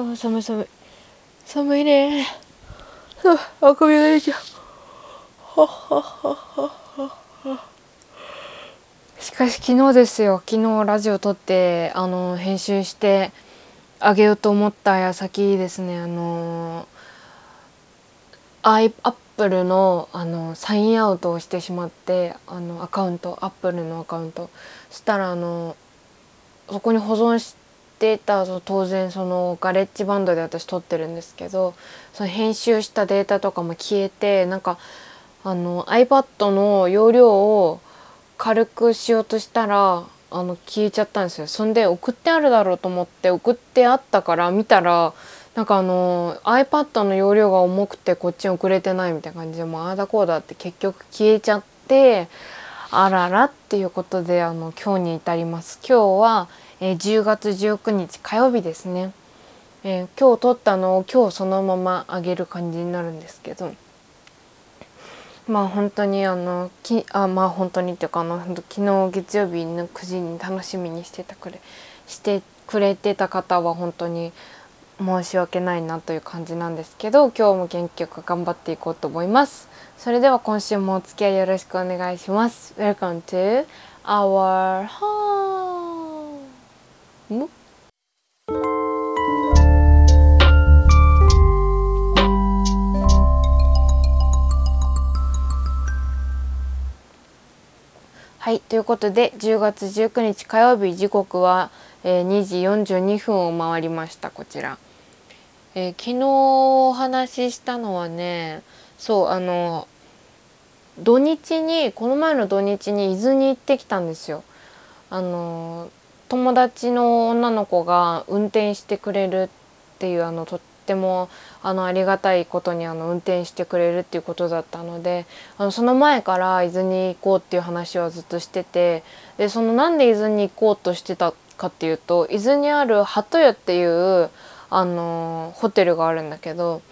あ寒い寒い。寒いね。あくびが出ちゃうしかし昨日ですよ。昨日ラジオ撮ってあの編集してあげようと思った矢先ですね。あのアイアップルのあのサインアウトをしてしまってあのアカウントアップルのアカウント。そしたらあのそこに保存してた当然そのガレッジバンドで私撮ってるんですけどその編集したデータとかも消えてなんかあの iPad の容量を軽くしようとしたらあの消えちゃったんですよ。そんで送ってあるだろうと思って送ってあったから見たらなんかあの iPad の容量が重くてこっちに送れてないみたいな感じでもうああだこうだって結局消えちゃってあららっていうことであの今日に至ります。今日は、えー、10月19日火曜日ですね、えー、今日撮ったのを今日そのままあげる感じになるんですけど。まあ本当にあのきあまあ本当にっていうかあの昨日月曜日の9時に楽しみにしてたくれしてくれてた方は本当に申し訳ないなという感じなんですけど今日も元気よく頑張っていこうと思います。それでは今週もお付き合いよろしくお願いします。Welcome to our home. はいということで10月19日火曜日時刻は、えー、2時42分を回りましたこちら、えー、昨日お話ししたのはねそうあの土日にこの前の土日に伊豆に行ってきたんですよ。あの友達の女の子が運転してくれるっていうあのとってもあのありがたいことにあの運転してくれるっていうことだったのであのその前から伊豆に行こうっていう話はずっとしててでそのなんで伊豆に行こうとしてたかっていうと伊豆にある鳩屋っていうあのホテルがあるんだけど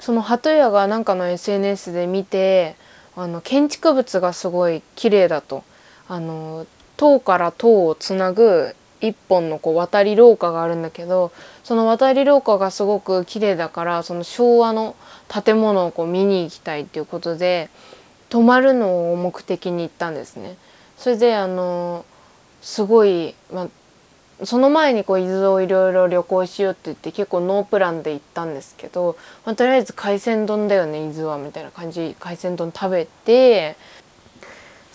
その鳩屋がなんかの SNS で見てあの建築物がすごい綺麗だと。あの塔から塔をつなぐ一本のこう渡り廊下があるんだけどその渡り廊下がすごく綺麗だからその昭和の建物をこう見に行きたいっていうことで泊まるのを目的に行ったんですね。それであのすごい、ま、その前にこう伊豆をいろいろ旅行しようって言って結構ノープランで行ったんですけど、ま、とりあえず海鮮丼だよね伊豆はみたいな感じ海鮮丼食べて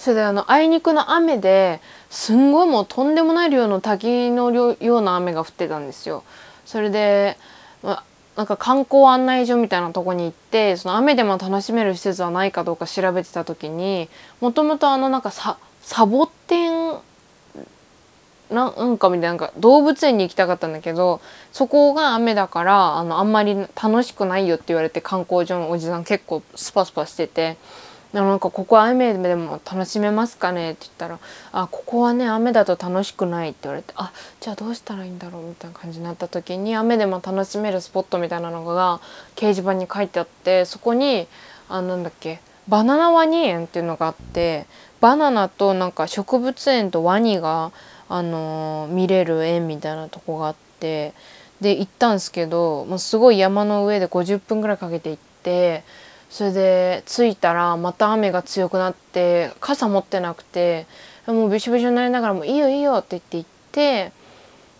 それであのあいにくの雨ですんごいもうとんでもない量の滝のような雨が降ってたんですよ。それで、まなんか観光案内所みたいなとこに行ってその雨でも楽しめる施設はないかどうか調べてた時にもともとあのなんかササボテンなんかみたいななんか動物園に行きたかったんだけどそこが雨だからあのあんまり楽しくないよって言われて観光所のおじさん結構スパスパしててなんかここ雨でも楽しめますかね？って言ったら「あここはね雨だと楽しくない」って言われて「あじゃあどうしたらいいんだろう」みたいな感じになった時に雨でも楽しめるスポットみたいなのが掲示板に書いてあってそこにあなんだっけバナナワニ園っていうのがあってバナナとなんか植物園とワニが、あのー、見れる園みたいなとこがあってで行ったんですけどもうすごい山の上で50分ぐらいかけて行って。それで着いたらまた雨が強くなって傘持ってなくてもうびしょびしょになりながらも「いいよいいよ」って言って行って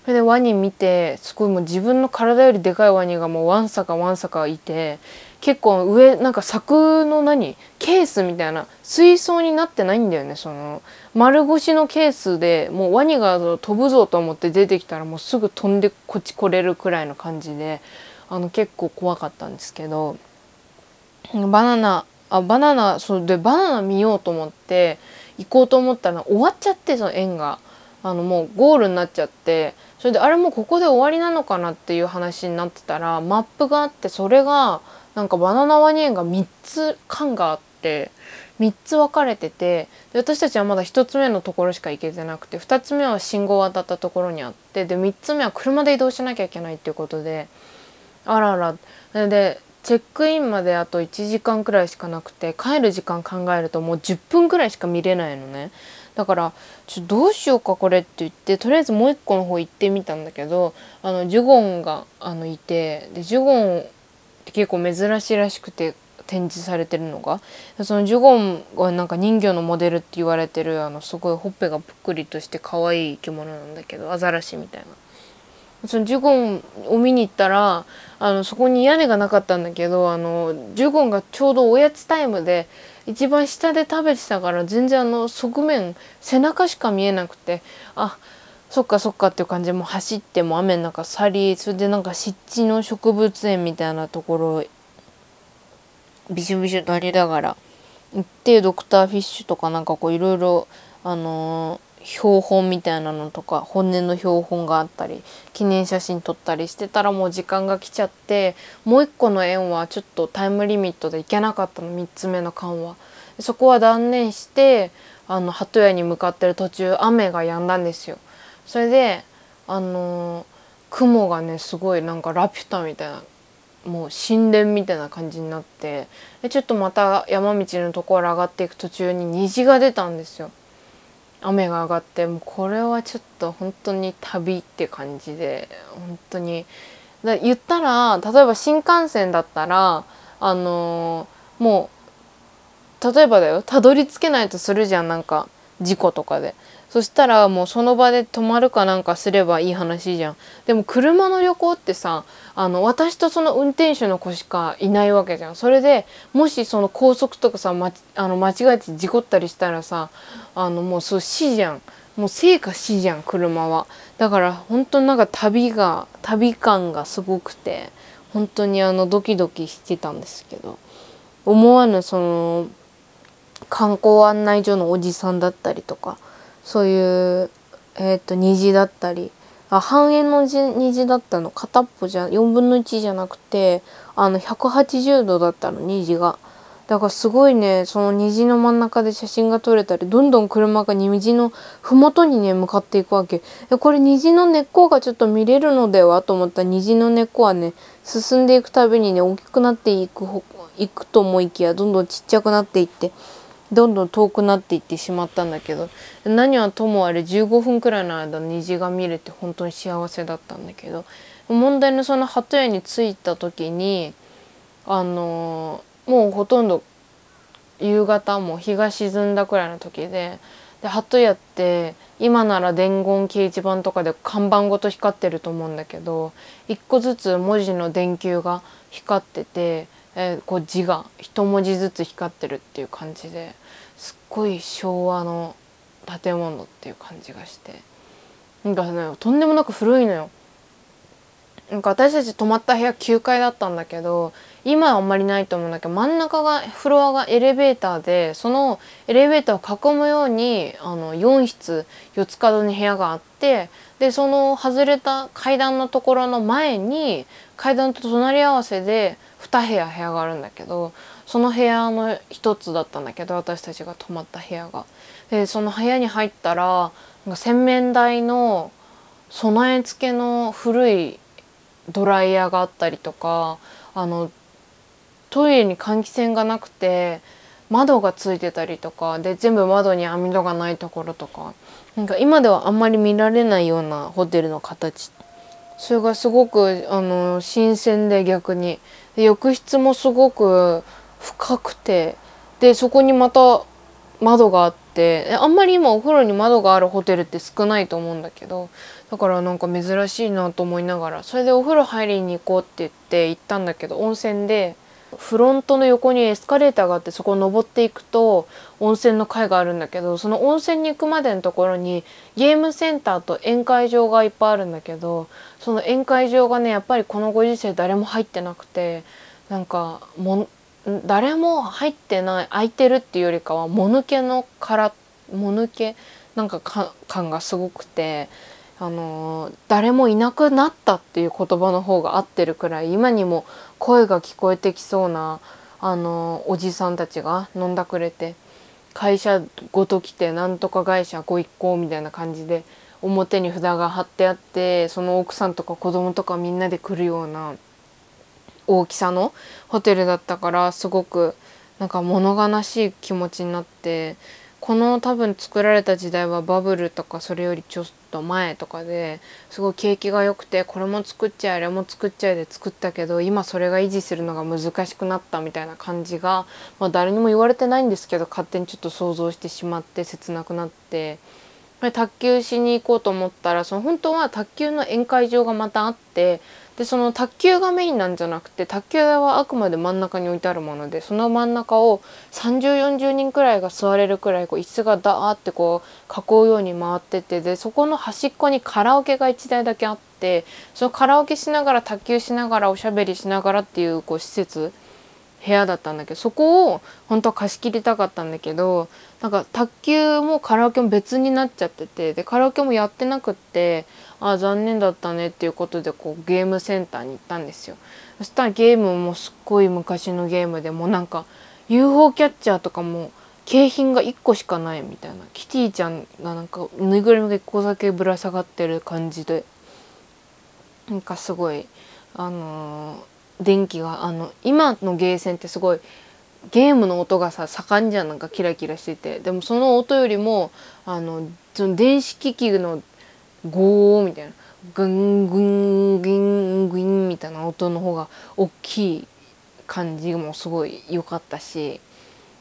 それでワニ見てすごいもう自分の体よりでかいワニがもうわんさかわんさかいて結構上なんか柵の何ケースみたいな水槽になってないんだよねその丸腰のケースでもうワニが飛ぶぞと思って出てきたらもうすぐ飛んでこっち来れるくらいの感じであの結構怖かったんですけど。バナナあバナナそうでバナナ見ようと思って行こうと思ったら終わっちゃってその縁が。あのもうゴールになっちゃってそれであれもうここで終わりなのかなっていう話になってたらマップがあってそれがなんかバナナワニ園が3つ間があって3つ分かれててで私たちはまだ1つ目のところしか行けてなくて2つ目は信号を渡ったところにあってで3つ目は車で移動しなきゃいけないっていうことであらあら。でチェックインまであと1時間くらいしかなくて帰る時間考えるともう10分くらいしか見れないのね。だからちょどうしようかこれって言ってとりあえずもう一個の方行ってみたんだけどあのジュゴンがあのいてでジュゴンって結構珍しいらしくて展示されてるのがそのジュゴンはなんか人魚のモデルって言われてるあのすごいほっぺがぷっくりとして可愛い生き物なんだけどアザラシみたいな。そのジュゴンを見に行ったらあのそこに屋根がなかったんだけどあのジュゴンがちょうどおやつタイムで一番下で食べてたから全然あの側面背中しか見えなくてあそっかそっかっていう感じでもう走っても雨の中去りそれでなんか湿地の植物園みたいなところびしょびしょなりながら行ってドクターフィッシュとかなんかこういろいろあのー、標本みたいなのとか本音の標本があったり記念写真撮ったりしてたらもう時間が来ちゃってもう一個の園はちょっとタイムリミットで行けなかったの3つ目の間は。そこは断念してあの鳩屋に向かってる途中雨が止んだんですよ。それであの、雲がねすごいなんかラピュタみたいなもう神殿みたいな感じになってでちょっとまた山道のところ上がっていく途中に虹が出たんですよ雨が上がってもうこれはちょっと本当に旅って感じで本当に。だ言ったら例えば新幹線だったらあのー、もう例えばだよ。たどり着けないとするじゃんなんか事故とかで。そしたらもうその場で泊まるかなんかすればいい話じゃん。でも車の旅行ってさあの私とその運転手の子しかいないわけじゃん。それでもしその高速とかさ、ま、あの間違えて事故ったりしたらさあのもうそう死じゃん。もう生か死じゃん車は。だから本当なんか旅が旅感がすごくて本当にあのドキドキしてたんですけど。思わぬその観光案内所のおじさんだったりとかそういう、えーと、虹だったりあ半円の虹だったの片っぽじゃ4分の1じゃなくてあの180度だったの虹が。だからすごいねその虹の真ん中で写真が撮れたりどんどん車が虹の麓にね向かっていくわけ。これ虹の根っこがちょっと見れるのでは？と思った虹の根っこはね進んでいくたびにね大きくなっていくいくと思いきやどんどんちっちゃくなっていって。どんどん遠くなっていってしまったんだけど何はともあれ15分くらいの間虹が見れて本当に幸せだったんだけど問題のその鳩屋に着いた時にあのもうほとんど夕方も日が沈んだくらいの時でで鳩屋って今なら伝言掲示板とかで看板ごと光ってると思うんだけど一個ずつ文字の電球が光っててえー、こう字が一文字ずつ光ってるっていう感じですっごい昭和の建物っていう感じがしてなんかねとんでもなく古いのよ。なんか私たち泊まった部屋9階だったんだけど今はあんまりないと思うんだけど真ん中がフロアがエレベーターでそのエレベーターを囲むようにあの4室四つ角に部屋があってでその外れた階段のところの前に階段と隣り合わせで2部屋部屋があるんだけどその部屋の一つだったんだけど私たちが泊まった部屋が。でその部屋に入ったらなんか洗面台の備え付けの古いドライヤーがあったりとかあのトイレに換気扇がなくて窓がついてたりとかで全部窓に網戸がないところとかなんか今ではあんまり見られないようなホテルの形それがすごくあの新鮮で逆に浴室もすごく深くてでそこにまた窓があってあんまり今お風呂に窓があるホテルって少ないと思うんだけどだからなんか珍しいなと思いながらそれでお風呂入りに行こうって言って行ったんだけど温泉でフロントの横にエスカレーターがあってそこを登っていくと温泉の階があるんだけどその温泉に行くまでのところにゲームセンターと宴会場がいっぱいあるんだけどその宴会場がねやっぱりこのご時世誰も入ってなくてなんかも誰も入ってない空いてるっていうよりかはもぬけの殻もぬけなんか感がすごくて。あの誰もいなくなったっていう言葉の方が合ってるくらい今にも声が聞こえてきそうなあのおじさんたちが飲んだくれて会社ごと来てなんとか会社ご一行みたいな感じで表に札が貼ってあってその奥さんとか子供とかみんなで来るような大きさのホテルだったからすごくなんか物悲しい気持ちになってこの多分作られた時代はバブルとかそれよりちょっと前とかですごい景気が良くてこれも作っちゃえあれも作っちゃえで作ったけど今それが維持するのが難しくなったみたいな感じが、まあ、誰にも言われてないんですけど勝手にちょっと想像してしまって切なくなって。卓球しに行こうと思ったらその本当は卓球の宴会場がまたあってでその卓球がメインなんじゃなくて卓球台はあくまで真ん中に置いてあるものでその真ん中を3040人くらいが座れるくらいこう椅子がダーってこう囲うように回っててでそこの端っこにカラオケが1台だけあってそのカラオケしながら卓球しながらおしゃべりしながらっていうこう施設部屋だったんだけどそこを本当は貸し切りたかったんだけどなんか卓球もカラオケも別になっちゃっててでカラオケもやってなくってあ残念だったねっていうことでこうゲームセンターに行ったんですよ。そしたらゲームもすっごい昔のゲームでもうなんか UFO キャッチャーとかも景品が1個しかないみたいなキティちゃんがなんかぬいぐるみが1個だけぶら下がってる感じでなんかすごいあのー、電気があの今のゲーセンってすごいゲームの音がさ盛んじゃんなんかキラキラしててでもその音よりもあのその電子機器のゴーみたいなグングングングンみたいな音の方が大きい感じもすごい良かったし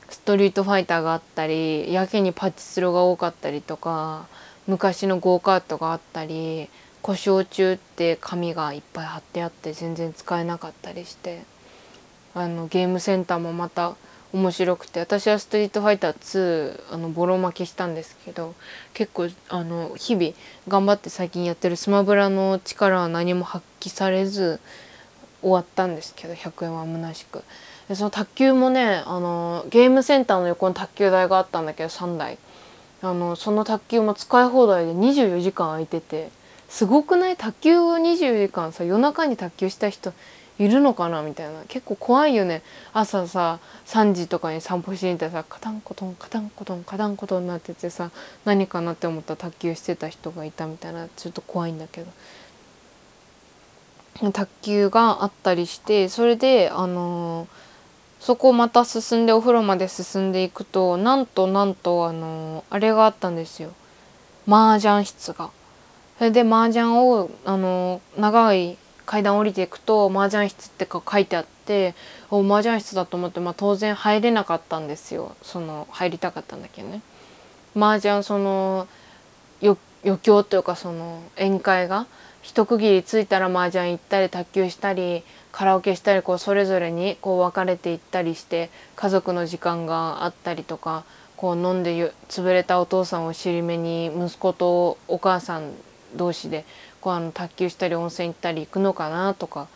ストリートファイターがあったりやけにパチスロが多かったりとか昔のゴーカートがあったり故障中って紙がいっぱい貼ってあって全然使えなかったりして。あのゲームセンターもまた面白くて私は「ストリートファイター2」あのボロ負けしたんですけど結構あの日々頑張って最近やってるスマブラの力は何も発揮されず終わったんですけど100円は虚しく。でその卓球もねあのゲームセンターの横に卓球台があったんだけど3台。あのその卓球も使い放題で24時間空いててすごくない？卓球を24時間さ夜中に卓球した人いるのかなみたいな。結構怖いよね。朝さ3時とかに散歩しに行ったらさカタンコトンカタンコトンカタンコトンになっててさ何かなって思ったら卓球してた人がいたみたいなちょっと怖いんだけど。卓球があったりしてそれであのー、そこをまた進んでお風呂まで進んでいくとなんとなんとあのー、あれがあったんですよ。麻雀室が。それで麻雀をあの、長い階段降りていくと麻雀室ってか書いてあってお麻雀室だと思って、まあ、当然入れなかったんですよその入りたかったんだけどね。麻雀その余興というかその宴会が一区切りついたら麻雀行ったり卓球したりカラオケしたりこうそれぞれにこう分かれていったりして家族の時間があったりとかこう飲んで潰れたお父さんを尻目に息子とお母さん同士でこうあの卓球したり温泉行ったり行くのかなとか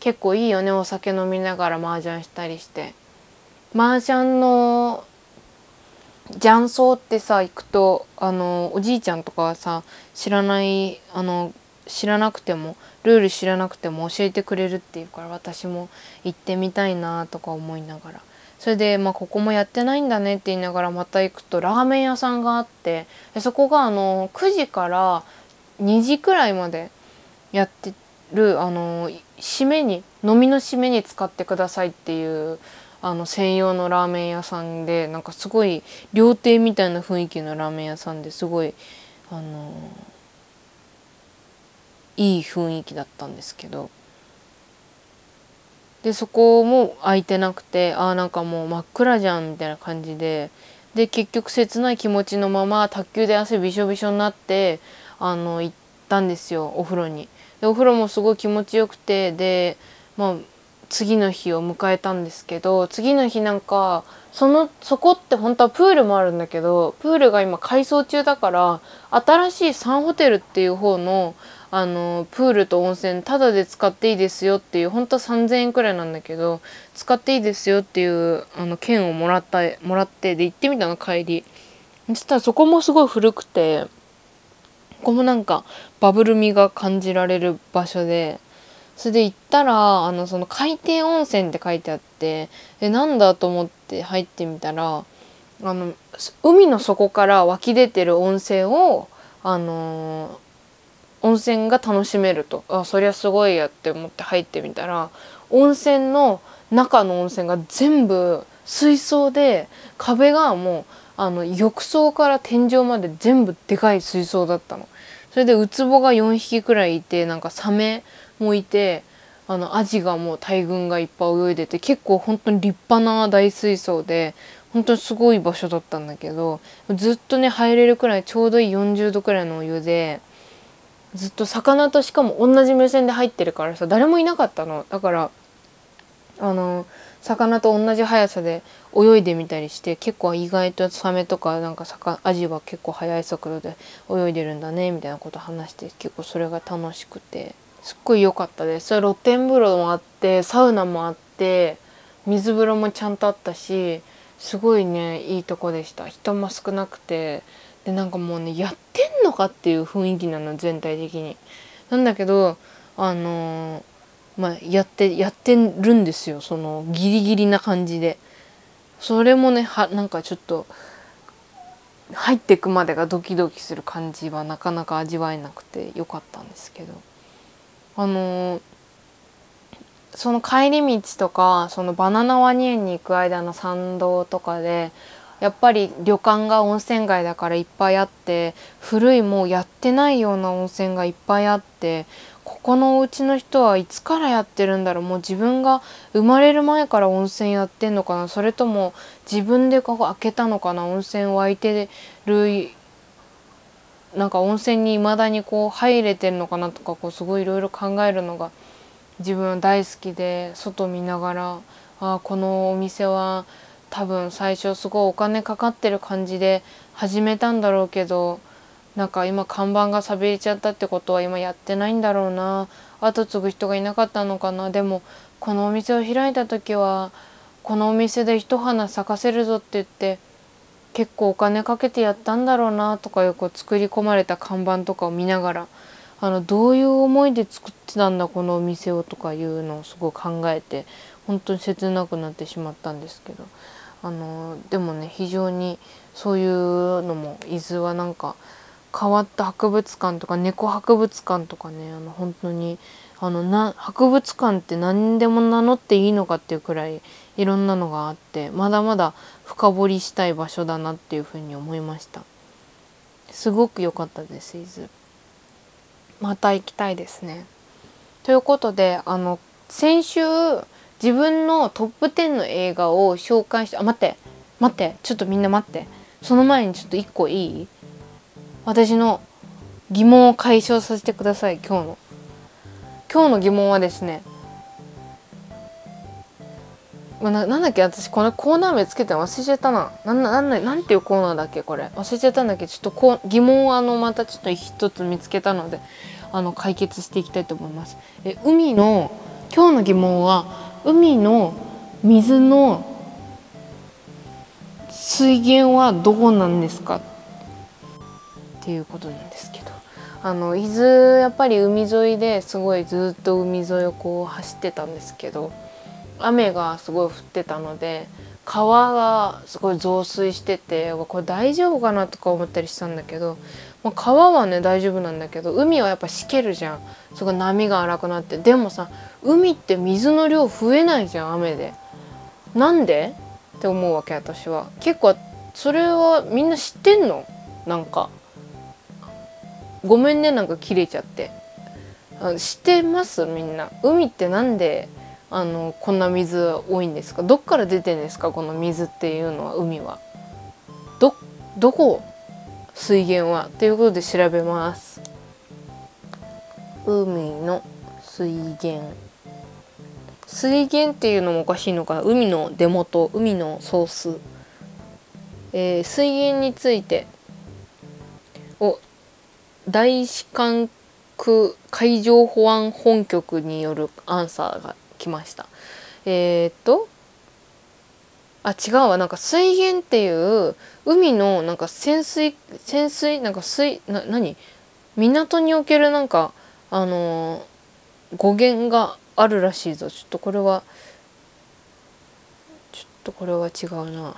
結構いいよねお酒飲みながら麻雀したりして。麻雀の雀荘ってさ行くとあのおじいちゃんとかはさ知らないあの知らなくてもルール知らなくても教えてくれるっていうから私も行ってみたいなとか思いながら。それで、まあ、ここもやってないんだねって言いながらまた行くとラーメン屋さんがあってそこがあの9時から2時くらいまでやってるあの締めに飲みの締めに使ってくださいっていうあの専用のラーメン屋さんでなんかすごい料亭みたいな雰囲気のラーメン屋さんですごいあのいい雰囲気だったんですけど。でそこも空いてなくてああなんかもう真っ暗じゃんみたいな感じで。で結局切ない気持ちのまま卓球で汗びしょびしょになってあの行ったんですよお風呂に。でお風呂もすごい気持ちよくてでまあ次の日を迎えたんですけど次の日なんかそのそこって本当はプールもあるんだけどプールが今改装中だから新しいサンホテルっていう方のあのプールと温泉タダで使っていいですよっていう本当は3,000円くらいなんだけど使っていいですよっていうあの券をもらったもらってで行ってみたの帰りそしたらそこもすごい古くてここもなんかバブル味が感じられる場所でそれで行ったらあのその海底温泉って書いてあってえなんだと思って入ってみたらあの海の底から湧き出てる温泉をあの温泉が楽しめるとあそりゃすごいやって思って入ってみたら温泉の中の温泉が全部水槽で壁がもうあの浴槽から天井まで全部でかい水槽だったの。それでウツボが4匹くらいいてなんかサメもいてあのアジがもう大群がいっぱい泳いでて結構本当に立派な大水槽で本当にすごい場所だったんだけどずっとね入れるくらいちょうどいい40度くらいのお湯でずっと魚としかも同じ目線で入ってるからさ誰もいなかったの。だからあの魚と同じ速さで泳いでみたりして結構意外とサメとかなんかアジは結構速い速度で泳いでるんだねみたいなこと話して結構それが楽しくて。すっごい良かったです。それ露天風呂もあってサウナもあって水風呂もちゃんとあったしすごいねいいとこでした。人も少なくて。でなんかもうねやってんのかっていう雰囲気なの全体的に。なんだけどあのー、まあやってやってるんですよ。そのギリギリな感じで。それもねはなんかちょっと入ってくまでがドキドキする感じはなかなか味わえなくてよかったんですけど。あのー、その帰り道とかそのバナナワニ園に行く間の参道とかでやっぱり旅館が温泉街だからいっぱいあって古いもうやってないような温泉がいっぱいあってここのお家の人はいつからやってるんだろうもう自分が生まれる前から温泉やってんのかなそれとも自分でここ開けたのかな温泉湧いてるなんか温泉に未だにこう入れてるのかなとかこうすごいいろいろ考えるのが自分は大好きで外見ながらあこのお店は多分最初すごいお金かかってる感じで始めたんだろうけどなんか今看板が錆びれちゃったってことは今やってないんだろうな。後継ぐ人がいなかったのかな。でもこのお店を開いた時はこのお店で一花咲かせるぞって言って結構お金かけてやったんだろうなとかいうこう作り込まれた看板とかを見ながらあのどういう思いで作ってたんだこのお店をとかいうのをすごい考えて本当に切なくなってしまったんですけど。あのでもね非常にそういうのも伊豆はなんか変わった博物館とか猫博物館とかねあの本当にあのな博物館って何でも名乗っていいのかっていうくらいいろんなのがあってまだまだ深掘りしたい場所だなっていうふうに思いました。すごく良かったです伊豆。また行きたいですね。ということであの先週自分のトップ10の映画を紹介してあ待って待ってちょっとみんな待って。その前にちょっと1個いい？私の疑問を解消させてください今日の。今日の疑問はですねななんだっけ私このコーナー名つけて忘れちゃったな。なんなんなんていうコーナーだっけこれ。忘れちゃったんだけ。どちょっとこう疑問をあのまたちょっと一つ見つけたのであの解決していきたいと思います。え海の今日の疑問は海の水の水源はどこなんですか？っていうことなんですけどあの伊豆やっぱり海沿いですごいずっと海沿いをこう走ってたんですけど雨がすごい降ってたので川がすごい増水しててこれ大丈夫かなとか思ったりしたんだけど、まあ、川はね大丈夫なんだけど海はやっぱしけるじゃんすごい波が荒くなってでもさ海って水の量増えないじゃん雨で。なんで？って思うわけ私は。結構それはみんな知ってんの？なんか。ごめんねなんか切れちゃって。あ。知ってます？みんな。海ってなんであのこんな水多いんですか？どっから出てんですか？この水っていうのは海は。どどこ？水源は。ということで調べます。海の水源。水源っていうのもおかしいのか。な海の出元。海のソース、えー、水源についてを大使館区海上保安本局によるアンサーが来ました。えー、っとあ違うわ。なんか水源っていう海のなんか潜水潜水なんか水な何？港におけるなんかあのー、語源があるらしいぞ。ちょっとこれはちょっとこれは違うな。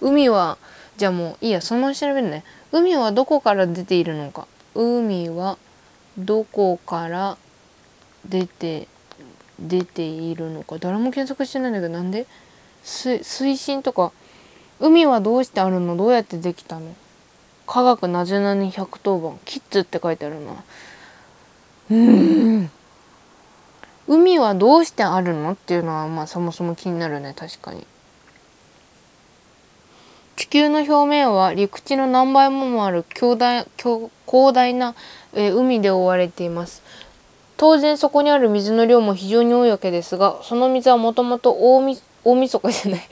海はじゃあもういいや。そのまま調べるね。海はどこから出ているのか。海はどこから出て出ているのか。誰も検索してないんだけどなんで？水水深とか。海はどうしてあるの？どうやってできたの？科学なぜなに110番。キッズって書いてあるな。うん。海はどうしてあるの？っていうのはまあそもそも気になるね。確かに。地球の表面は陸地の何倍ももある強大広大な、えー、海で覆われています当然そこにある水の量も非常に多いわけですがその水はもともと大み大晦日じゃない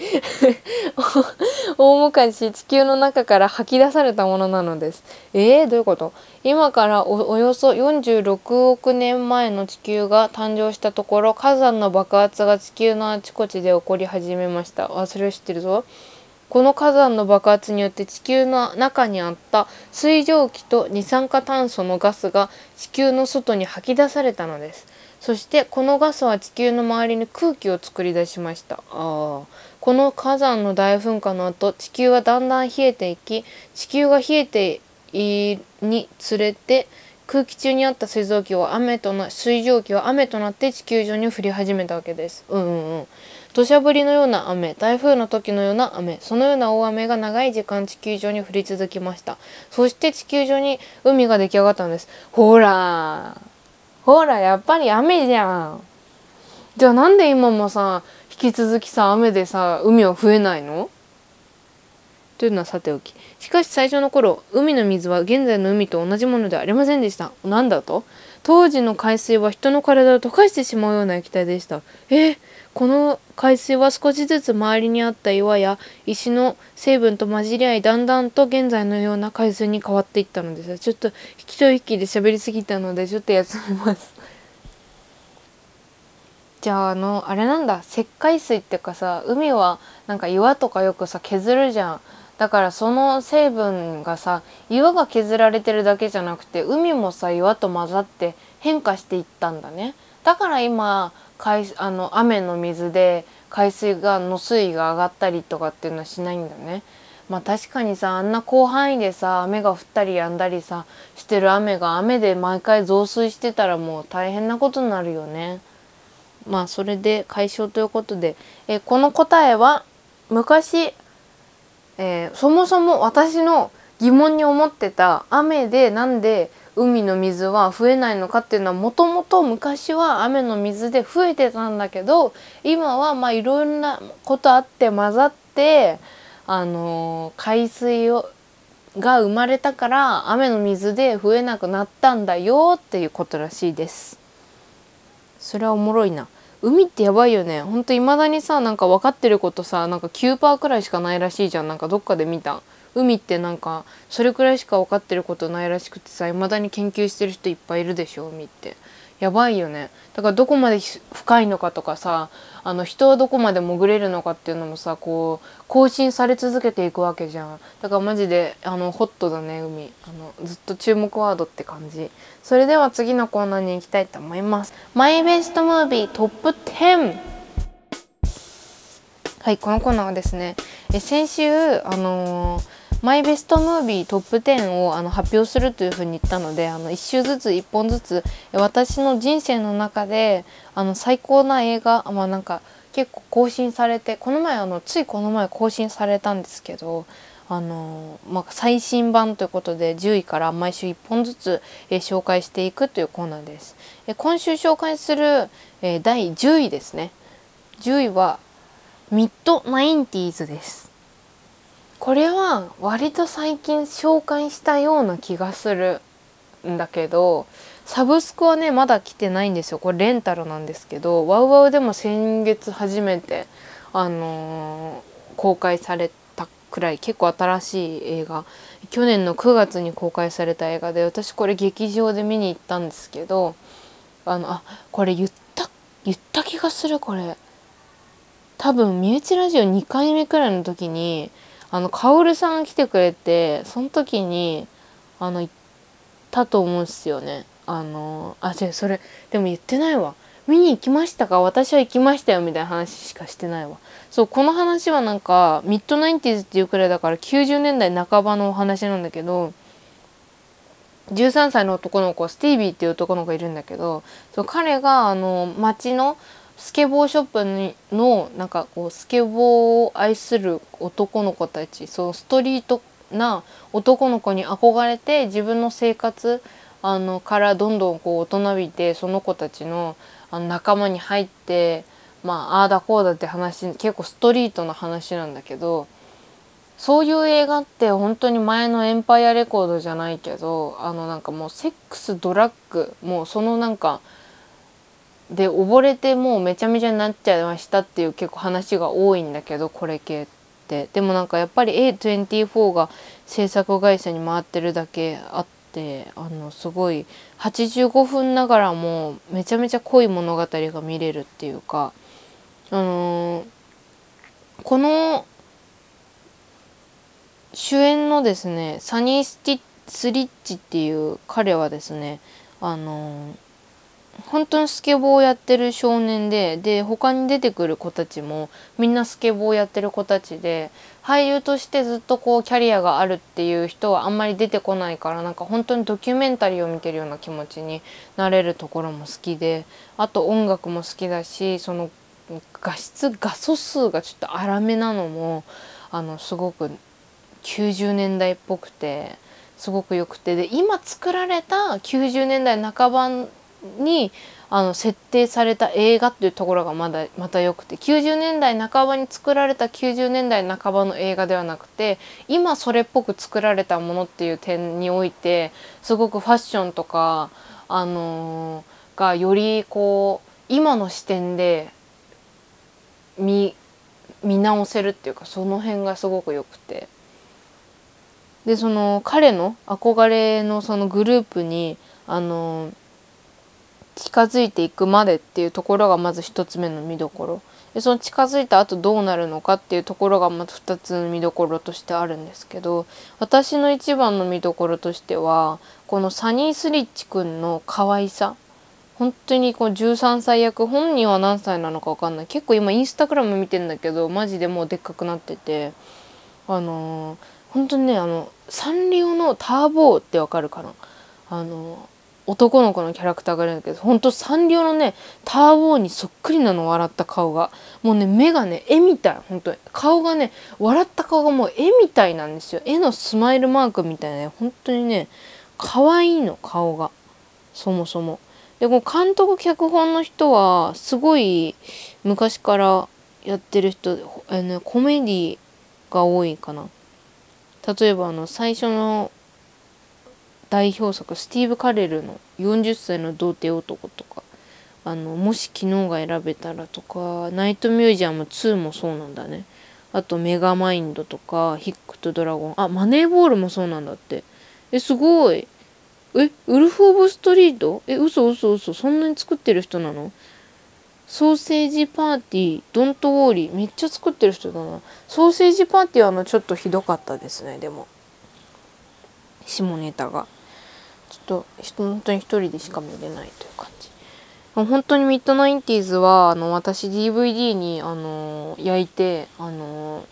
大昔地球の中から吐き出されたものなのです。えー、どういうこと？今からおよそ46億年前の地球が誕生したところ火山の爆発が地球のあちこちで起こり始めました。あそれを知ってるぞ。この火山の爆発によって地球の中にあった水蒸気と二酸化炭素のガスが地球の外に吐き出されたのです。そしてこのガスは地球の周りに空気を作り出しました。あこの火山の大噴火の後地球はだんだん冷えていき地球が冷えていにつれて空気中にあった水蒸気は雨とな水蒸気は雨となって地球上に降り始めたわけです。うんうんうん。土砂降りのような雨台風の時のような雨そのような大雨が長い時間地球上に降り続きました。そして地球上に海が出来上がったんです。ほらほらやっぱり雨じゃん。じゃあなんで今もさ引き続きさ雨でさ海は増えないの？というのはさておき。しかし最初の頃海の水は現在の海と同じものではありませんでした。何だと？当時の海水は人の体を溶かしてしまうような液体でした。えこの海水は少しずつ周りにあった岩や石の成分と混じり合いだんだんと現在のような海水に変わっていったのですちょっと一息で喋りすぎたのでちょっと休みますじゃああのあれなんだ。石灰水ってかさ海はなんか岩とかよくさ削るじゃん。だからその成分がさ岩が削られてるだけじゃなくて海もさ岩と混ざって変化していったんだね。だから今海あの雨の水で海水がの水位が上がったりとかっていうのはしないんだね。まあ確かにさあんな広範囲でさ雨が降ったりやんだりさしてる雨が雨で毎回増水してたらもう大変なことになるよね。まあそれで解消ということで、えこの答えは昔、えー、そもそも私の疑問に思ってた雨でなんで海の水は増えないのかっていうのはもともと昔は雨の水で増えてたんだけど今はまあいろんなことあって混ざってあの海水をが生まれたから雨の水で増えなくなったんだよっていうことらしいです。それはおもろいな。海ってやばいよね。ほんと未だにさなんか分かってることさなんか9%くらいしかないらしいじゃんなんかどっかで見た。海ってなんかそれくらいしか分かってることないらしくてさ未だに研究してる人いっぱいいるでしょ海って。やばいよね。だからどこまで深いのかとかさあの人はどこまで潜れるのかっていうのもさこう更新され続けていくわけじゃん。だからマジであのホットだね海。あのずっと注目ワードって感じ。それでは次のコーナーに行きたいと思います。マイベストムービートップ10はいこのコーナーはですねえ先週あのーマイベストムービートップ10をあの発表するというふうに言ったのであの1週ずつ1本ずつ私の人生の中であの最高な映画まあなんか結構更新されてこの前あのついこの前更新されたんですけどあのまあ、最新版ということで10位から毎週1本ずつ、えー、紹介していくというコーナーです。え、今週紹介する、え、第10位ですね。10位はミッドナインティーズです。これは割と最近紹介したような気がするんだけどサブスクはねまだ来てないんですよ。これレンタルなんですけどワウワウでも先月初めてあのー、公開されたくらい結構新しい映画。去年の9月に公開された映画で私これ劇場で見に行ったんですけどあのあこれ言った言った気がするこれ。多分身内ラジオ2回目くらいの時にあのカオルさんが来てくれてその時にあの行ったと思うんですよね。あのあ違うそれでも言ってないわ。見に行きましたか？私は行きましたよみたいな話しかしてないわ。そうこの話はなんかミッドナインティーズっていうくらいだから90年代半ばのお話なんだけど13歳の男の子スティービーっていう男の子がいるんだけどそう彼があの町のスケボーショップのなんかこうスケボーを愛する男の子たちそうストリートな男の子に憧れて自分の生活あのからどんどんこう大人びてその子たちのあの仲間に入ってまあああだこうだって話結構ストリートな話なんだけどそういう映画って本当に前のエンパイアレコードじゃないけどあのなんかもうセックスドラッグもうそのなんかで溺れてもうめちゃめちゃになっちゃいましたっていう結構話が多いんだけどこれ系って。でもなんかやっぱり A24 が制作会社に回ってるだけあってあのすごい85分ながらもめちゃめちゃ濃い物語が見れるっていうかあのー、この主演のですねサニースティスリッチっていう彼はですねあのー本当にスケボーをやってる少年でで他に出てくる子たちもみんなスケボーをやってる子たちで俳優としてずっとこうキャリアがあるっていう人はあんまり出てこないからなんか本当にドキュメンタリーを見てるような気持ちになれるところも好きであと音楽も好きだしその画質画素数がちょっと荒めなのもあのすごく90年代っぽくてすごく良くて。で今作られた90年代半ばにあの設定された映画っていうところがまだまた良くて90年代半ばに作られた90年代半ばの映画ではなくて今それっぽく作られたものっていう点においてすごくファッションとか、あのー、がよりこう今の視点で見見直せるっていうかその辺がすごく良くて。でその彼の憧れのそのグループにあのー近づいていくまでっていうところがまず1つ目の見どころ。でその近づいた後どうなるのかっていうところがまず2つの見どころとしてあるんですけど私の一番の見どころとしてはこのサニー・スリッチくんの可愛さ。本当にこう13歳役本人は何歳なのか分かんない。結構今インスタグラム見てんだけどマジでもうでっかくなってて。あのー、本当にねあのサンリオのターボーってわかるかな。あのー男の子のキャラクターがいるんだけどほんとサンリオのねターボーにそっくりなの笑った顔が。もうね目がね絵みたい。本当に。顔がね笑った顔がもう絵みたいなんですよ。絵のスマイルマークみたいなね。本当にね可愛いの顔が。そもそも。でこの監督脚本の人はすごい昔からやってる人あのコメディが多いかな。例えばあの最初の代表作スティーブ・カレルの「40歳の童貞男」とかあのもし昨日が選べたらとかナイトミュージアム2もそうなんだね。あとメガマインドとかヒックとドラゴン。あマネーボールもそうなんだって。えすごい。えウルフ・オブ・ストリート？え嘘嘘嘘。そんなに作ってる人なの？ソーセージパーティードントウォーリー。めっちゃ作ってる人だな。ソーセージパーティーはあのちょっとひどかったですねでも。下ネタが。ちょっと本当に一人でしか見れないという感じ。本当にミッドナインティーズはあの私 DVD にあの焼いてあの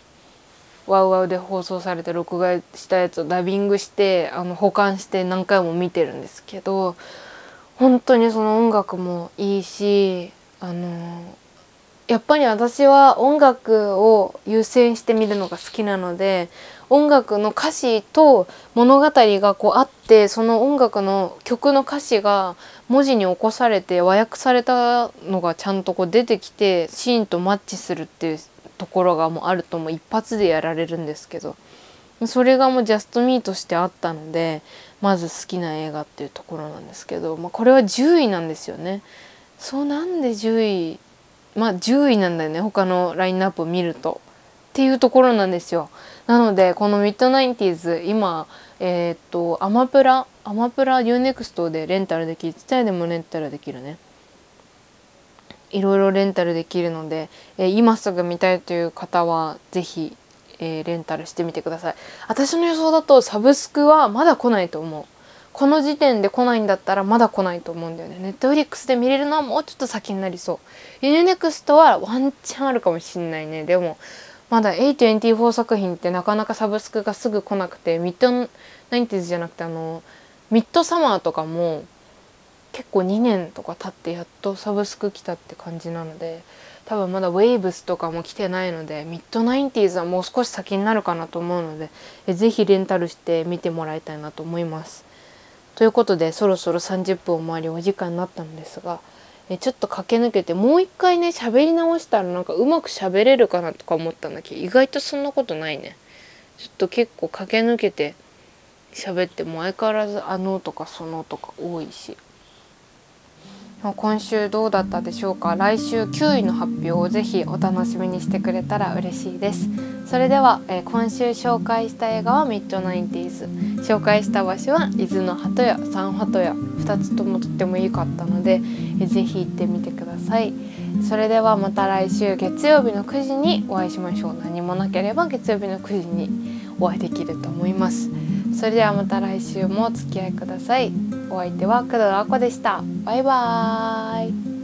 ワウワウで放送されて録画したやつをダビングしてあの保管して何回も見てるんですけど本当にその音楽もいいしあのやっぱり私は音楽を優先して見るのが好きなので音楽の歌詞と物語がこうあってその音楽の曲の歌詞が文字に起こされて和訳されたのがちゃんとこう出てきてシーンとマッチするっていうところがもうあるともう一発でやられるんですけどそれがもうジャストミーとしてあったのでまず好きな映画っていうところなんですけど、まあ、これは10位なんですよね。そうなんで10位まあ10位なんだよね他のラインナップを見ると。っていうところなんですよ。なのでこのミッドナインティーズ今えー、っとアマプラアマプラ UNEXT でレンタルできる TSUTAYA でもレンタルできるね。いろいろレンタルできるので、えー、今すぐ見たいという方は是非、えー、レンタルしてみてください。私の予想だとサブスクはまだ来ないと思う。この時点で来ないんだったらまだ来ないと思うんだよね。ネットフリックスで見れるのはもうちょっと先になりそう。ユーネクストはワンチャンあるかもしんないね。でもまだ A24 作品ってなかなかサブスクがすぐ来なくてミッドナインティーズじゃなくてあのミッドサマーとかも結構2年とか経ってやっとサブスク来たって感じなので多分まだウェイブスとかも来てないのでミッドナインティーズはもう少し先になるかなと思うのでえぜひレンタルして見てもらいたいなと思います。ということでそろそろ30分を回りお時間になったんですがねちょっと駆け抜けてもう一回ね喋り直したらなんかうまく喋れるかなとか思ったんだけど意外とそんなことないね。ちょっと結構駆け抜けて喋っても相変わらず「あの」とか「その」とか多いし今週どうだったでしょうか？来週9位の発表をぜひお楽しみにしてくれたら嬉しいです。それでは、えー、今週紹介した映画はミッドナインティーズ。紹介した場所は伊豆の鳩屋三鳩屋。2つともとってもいいかったので、えー、ぜひ行ってみてください。それではまた来週月曜日の9時にお会いしましょう。何もなければ月曜日の9時にお会いできると思います。それではまた来週もお付き合いください。お相手は工藤あこでした。バイバーイ。